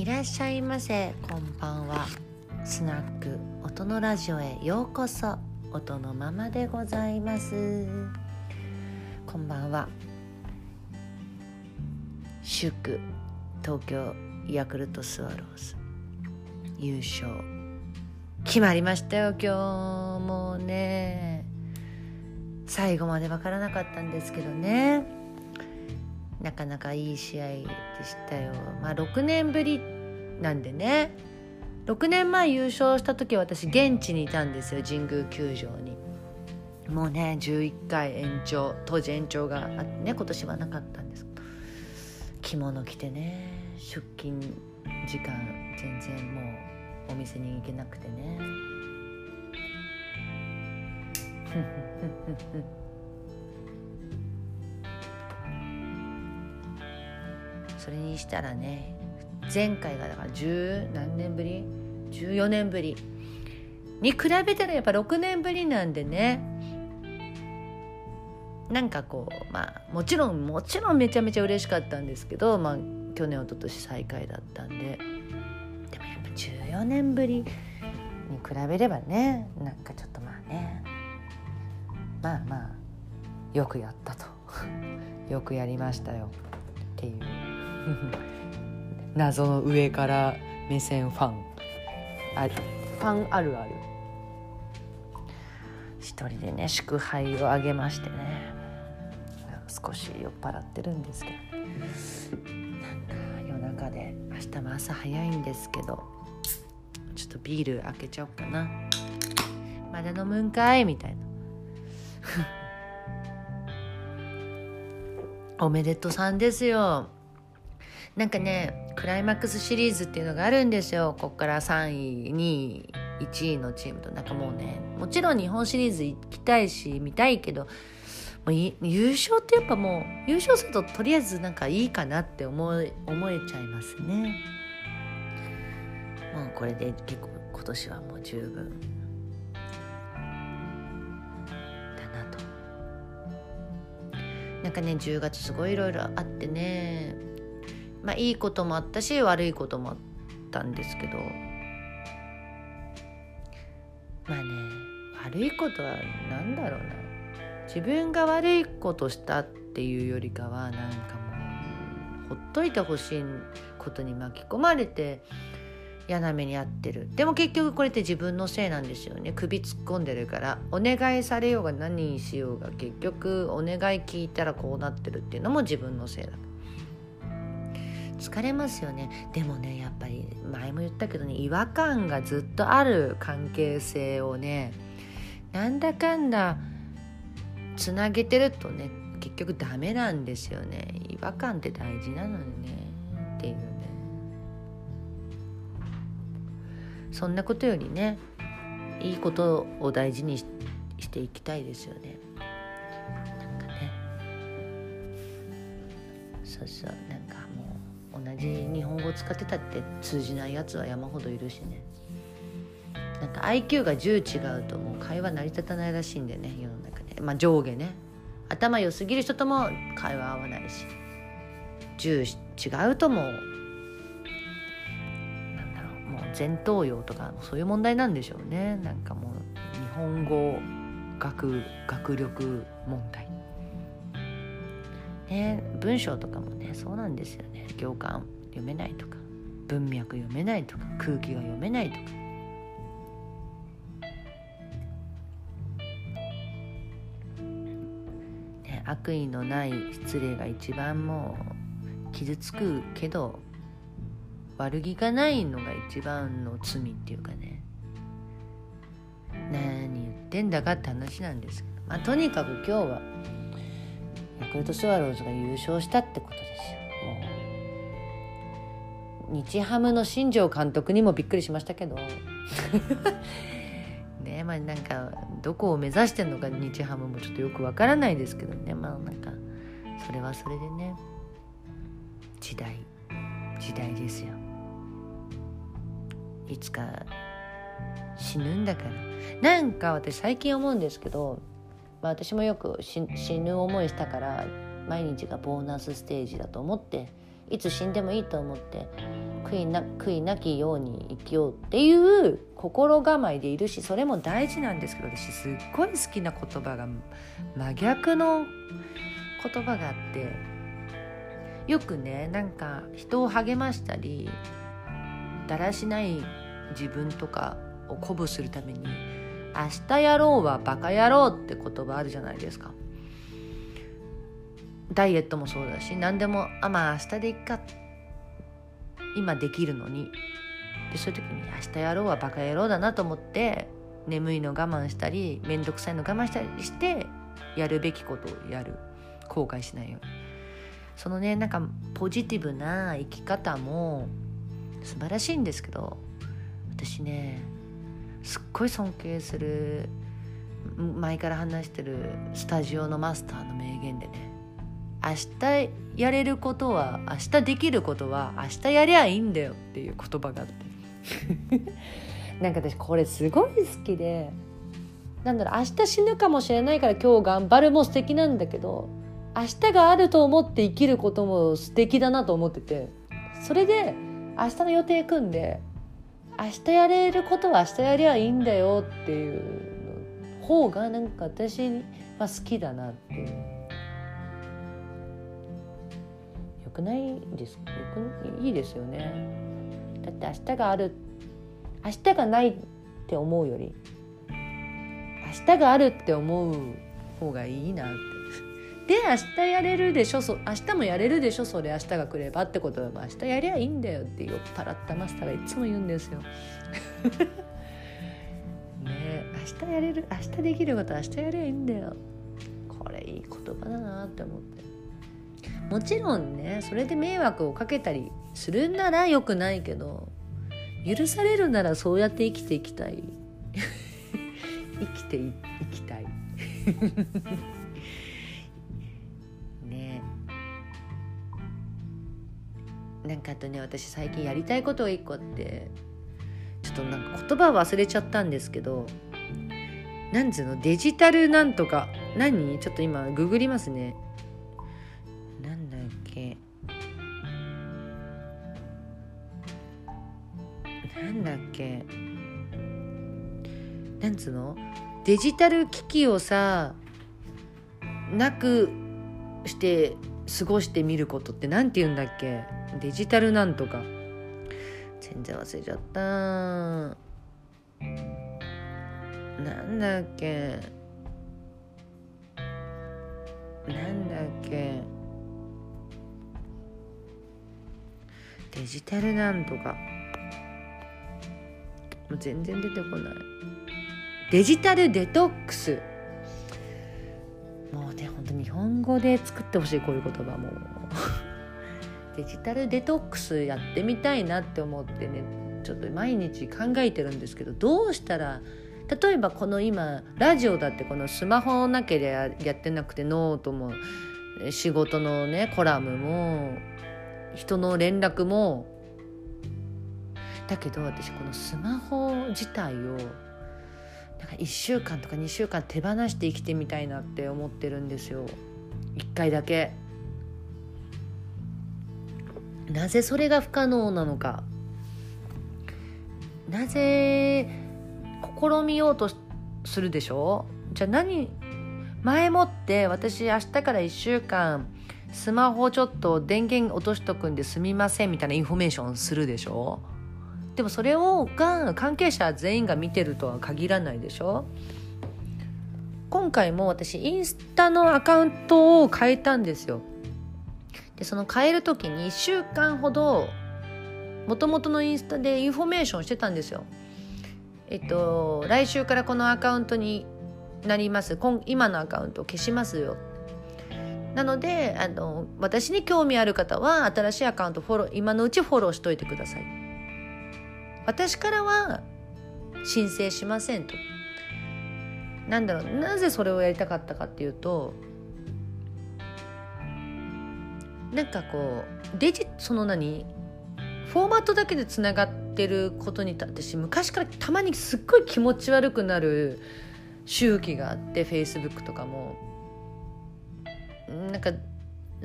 いらっしゃいませ。こんばんは。スナック音のラジオへようこそ。音のままでございます。こんばんは。祝東京ヤクルトスワローズ。優勝。決まりましたよ今日もうね。最後まで分からなかったんですけどね。なかなかいい試合でしたよ。まあ6年ぶりなんでね6年前優勝した時私現地にいたんですよ神宮球場に。もうね11回延長当時延長があってね今年はなかったんですけど着物着てね出勤時間全然もうお店に行けなくてね。それにしたらね前回がだから十何年ぶり？14年ぶり。に比べたらやっぱ6年ぶりなんでね。なんかこうまあもちろんもちろんめちゃめちゃ嬉しかったんですけど、まあ、去年一昨年最下位だったんで。でもやっぱ14年ぶりに比べればねなんかちょっとまあね。まあまあよくやったと。よくやりましたよ。っていう。謎の上から目線ファン。あファンあるある。一人でね祝杯をあげましてね。少し酔っ払ってるんですけど。なんか夜中で明日も朝早いんですけど。ちょっとビール開けちゃおうかな。まだ飲むんかい？みたいな。おめでとさんですよなんかねクライマックスシリーズっていうのがあるんですよ。こっから3位2位1位のチームとなんかもうね。もちろん日本シリーズ行きたいし見たいけどもう優勝ってやっぱもう優勝するととりあえずなんかいいかなって思え思えちゃいますね。もうこれで結構今年はもう十分。だなと。なんかね10月すごいいろいろあってね。まあいいこともあったし悪いこともあったんですけど。まあね悪いことは何だろうな。自分が悪いことしたっていうよりかはなんかもうほっといてほしいことに巻き込まれて嫌な目に遭ってる。でも結局これって自分のせいなんですよね。首突っ込んでるから。お願いされようが何にしようが結局お願い聞いたらこうなってるっていうのも自分のせいだ疲れますよね。でもねやっぱり前も言ったけどね違和感がずっとある関係性をねなんだかんだつなげてるとね結局ダメなんですよね。違和感って大事なのにねっていうね。そんなことよりねいいことを大事にしていきたいですよね。なんかね。そうそう。同じ日本語を使ってたって通じないやつは山ほどいるしね。なんか IQ が10違うともう会話成り立たないらしいんでね世の中でまあ上下ね。頭良すぎる人とも会話合わないし。10違うともうなんだろうもう前頭葉とかそういう問題なんでしょうね。なんかもう日本語学学力問題。ね文章とかもねそうなんですよね。行間読めないとか文脈読めないとか空気が読めないとか。ね、悪意のない失礼が一番もう傷つくけど悪気がないのが一番の罪っていうかね。何言ってんだかって話なんですけど、まあ、とにかく今日はヤクルトスワローズが優勝したって日ハムの新庄監督にもびっくりしましたけど。ねまあなんかどこを目指してんのか日ハムもちょっとよくわからないですけどね。まあなんかそれはそれでね。時代。時代ですよ。いつか死ぬんだから。なんか私最近思うんですけどまあ、私もよく死ぬ思いしたから毎日がボーナスステージだと思っていつ死んでもいいと思って悔いな悔いなきように生きようっていう心構えでいるしそれも大事なんですけど私すっごい好きな言葉が真逆の言葉があってよくねなんか人を励ましたりだらしない自分とかを鼓舞するために「明日やろうはバカ野郎」って言葉あるじゃないですか。ダイエットもそうだし何でもあまあ明日でいっか。今できるのに。でそういう時に明日やろうはバカ野郎だなと思って眠いの我慢したり面倒くさいの我慢したりしてやるべきことをやる。後悔しないように。そのねなんかポジティブな生き方も素晴らしいんですけど私ねすっごい尊敬する前から話してるスタジオのマスターの名言でね明日やれることは明日できることは明日やりゃいいんだよっていう言葉があって なんか私これすごい好きでなんだろう明日死ぬかもしれないから今日頑張るも素敵なんだけど明日があると思って生きることも素敵だなと思っててそれで明日の予定組んで明日やれることは明日やりゃいいんだよっていう方がなんか私は好きだなっていう。くないですよくいいですよねだって明日がある明日がないって思うより明日があるって思う方がいいなってで明日やれるでしょそ明日もやれるでしょそれ明日が来ればってことは明日やりゃいいんだよって酔っ払ったマスターがいつも言うんですよ。ね明日やれる明日できること明日やりゃいいんだよ。これいい言葉だなって思って。もちろんねそれで迷惑をかけたりするならよくないけど許されるならそうやって生きていきたい。生きていきたい。ね。なんかあとね私最近やりたいことが一個あってちょっとなんか言葉忘れちゃったんですけどなんつうのデジタルなんとか何？ちょっと今ググりますね。け。なんつうの？デジタル機器をさなくして過ごしてみることって何て言うんだっけ？デジタルなんとか。全然忘れちゃった。なんだっけ？なんだっけ？デジタルなんとか。もう全然出てこない。デジタルデトックス。もうね本当日本語で作ってほしいこういう言葉も。デジタルデトックスやってみたいなって思ってねちょっと毎日考えてるんですけどどうしたら例えばこの今ラジオだってこのスマホなけりゃやってなくてノートも仕事のねコラムも人の連絡もだけど私このスマホ自体をなんか1週間とか2週間手放して生きてみたいなって思ってるんですよ。1回だけ。なぜそれが不可能なのか。なぜ試みようとするでしょ？じゃあ何？前もって私明日から1週間スマホちょっと電源落としとくんですみませんみたいなインフォメーションするでしょ？でもそれをが関係者全員が見てるとは限らないでしょ？今回も私インスタのアカウントを変えたんですよ。でその変える時に1週間ほどもともとのインスタでインフォメーションしてたんですよ。えっと来週からこのアカウントになります。今のアカウントを消しますよ。なのであの私に興味ある方は新しいアカウントフォロー今のうちフォローしといてください。私からは申請しませんと。なんだろうなぜそれをやりたかったかっていうとなんかこうデジその何フォーマットだけでつながってることに私昔からたまにすっごい気持ち悪くなる周期があってフェイスブックとかも。なんか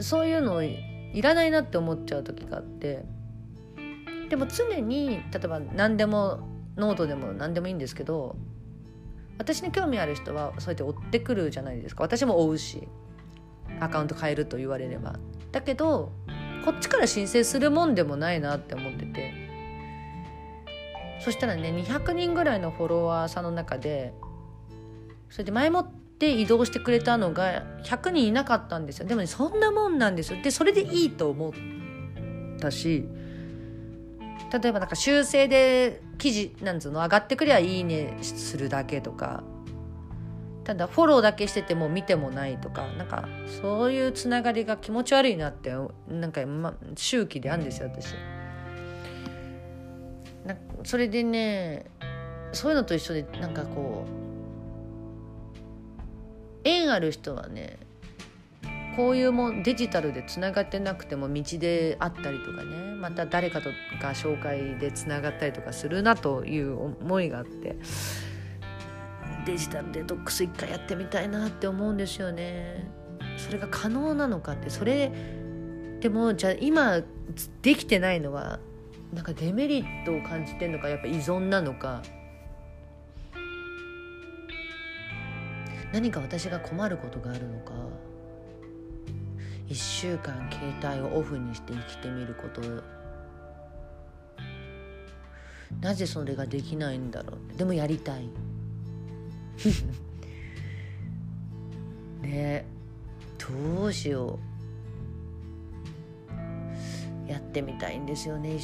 そういうのいらないなって思っちゃう時があって。でも常に例えば何でもノートでも何でもいいんですけど私に興味ある人はそうやって追ってくるじゃないですか。私も追うしアカウント変えると言われれば。だけどこっちから申請するもんでもないなって思ってて。そしたらね200人ぐらいのフォロワーさんの中でそれで前もって移動してくれたのが100人いなかったんですよ。でもねそんなもんなんですよ。でそれでいいと思ったし例えばなんか修正で記事なんつうの上がってくりゃいいねするだけとか。ただフォローだけしてても見てもないとか。なんかそういうつながりが気持ち悪いなってなんか、ま、周期であるんですよ私。なそれでねそういうのと一緒でなんかこう縁ある人はねこういうもデジタルでつながってなくても道であったりとかねまた誰かとが紹介でつながったりとかするなという思いがあってデジタルデトックス一回やってみたいなって思うんですよね。それが可能なのかってそれでもじゃあ今できてないのはなんかデメリットを感じてるのかやっぱ依存なのか何か私が困ることがあるのか1週間携帯をオフにして生きてみること。なぜそれができないんだろうでもやりたい。ねどうしよう。やってみたいんですよね。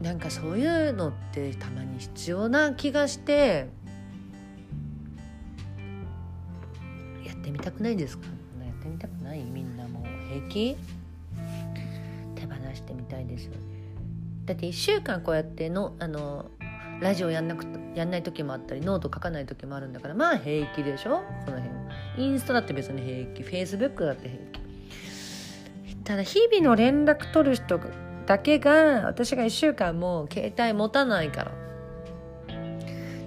なんかそういうのってたまに必要な気がして。やってみたくないですか？ってみたくない？みんなもう平気？手放してみたいですよだって1週間こうやってのあのラジオやんなくやんない時もあったりノート書かない時もあるんだからまあ平気でしょ？この辺。インスタだって別に平気。フェイスブックだって平気。ただ日々の連絡取る人だけが私が1週間もう携帯持たないから。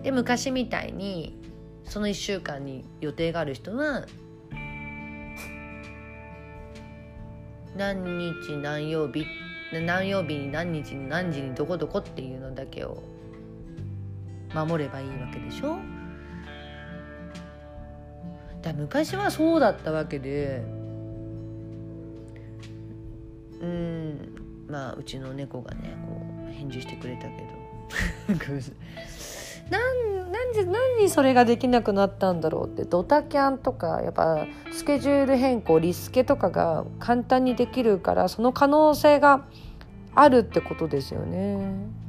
で昔みたいにその1週間に予定がある人は何日何曜日何曜日に何日に何時にどこどこっていうのだけを守ればいいわけでしょ？だ昔はそうだったわけでうんまあうちの猫がねこう返事してくれたけど。なんなんで何にそれができなくなったんだろうってドタキャンとかやっぱスケジュール変更リスケとかが簡単にできるからその可能性があるってことですよね。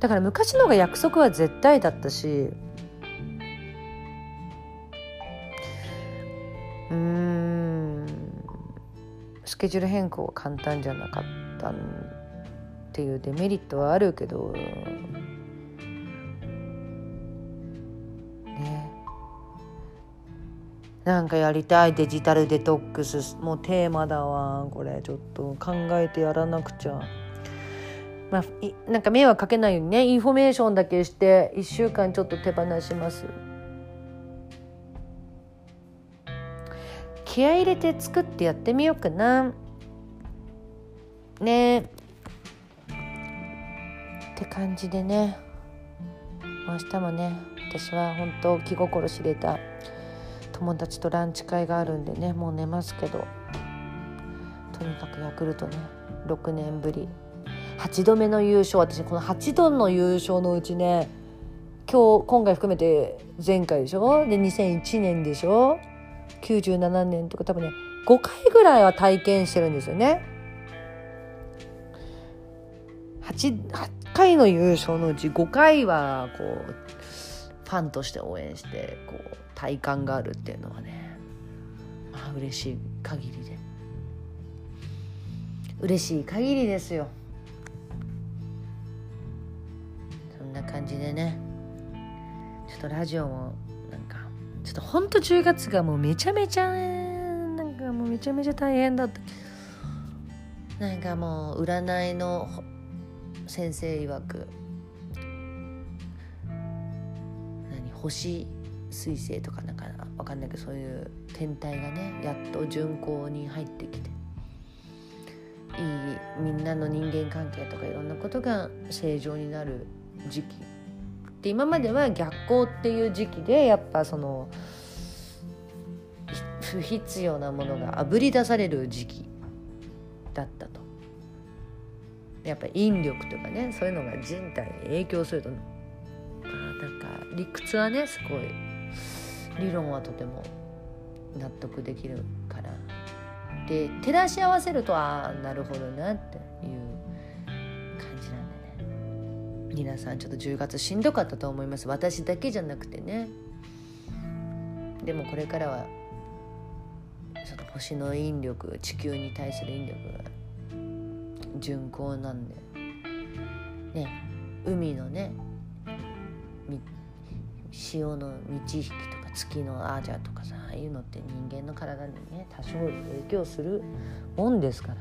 だから昔の方が約束は絶対だったしうんスケジュール変更は簡単じゃなかったんっていうデメリットはあるけどね。なんかやりたいデジタルデトックスもうテーマだわ。これちょっと考えてやらなくちゃ。まあ、なんか迷惑かけないようにね。インフォメーションだけして1週間ちょっと手放します。気合入れて作ってやってみようかな。ね。って感じでね。明日もね私は本当気心知れた友達とランチ会があるんでねもう寝ますけど。とにかくヤクルトね6年ぶり。8度目の優勝私この8度の優勝のうちね今日今回含めて前回でしょ？で2001年でしょ？97年とか多分ね5回ぐらいは体験してるんですよね。8, 8回の優勝のうち5回はこうファンとして応援してこう体感があるっていうのはねまあ嬉しい限りで。嬉しい限りですよ。そん。な感じでね。ちょっとラジオもなんかちょっとほんと10月がもうめちゃめちゃなんかもうめちゃめちゃ大変だった。なんかもう占いの先生曰く何星彗星とかなんかわかんないけどそういう天体がねやっと巡行に入ってきていいみんなの人間関係とかいろんなことが正常になる時期。で今までは逆行っていう時期でやっぱその不必要なものがあぶり出される時期。やっぱ引力とかねそういうのが人体に影響するとあなんか理屈はねすごい理論はとても納得できるから。で照らし合わせるとああなるほどなっていう感じなんでね。皆さんちょっと10月しんどかったと思います。私だけじゃなくてね。でもこれからはその星の引力地球に対する引力が巡行なんで。ね海のね潮の満ち引きとか月のアージャとかさああいうのって人間の体にね多少影響するもんですから。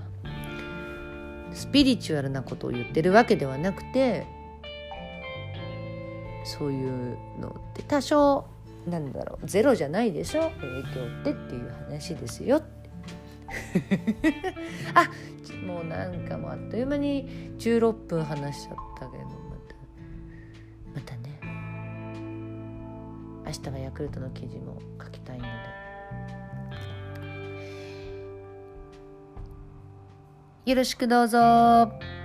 スピリチュアルなことを言ってるわけではなくてそういうのって多少なんだろうゼロじゃないでしょ？影響ってっていう話ですよ あもうなんかもうあっという間に16分話しちゃったけどまたまたね明日はヤクルトの記事も書きたいのでよろしくどうぞ。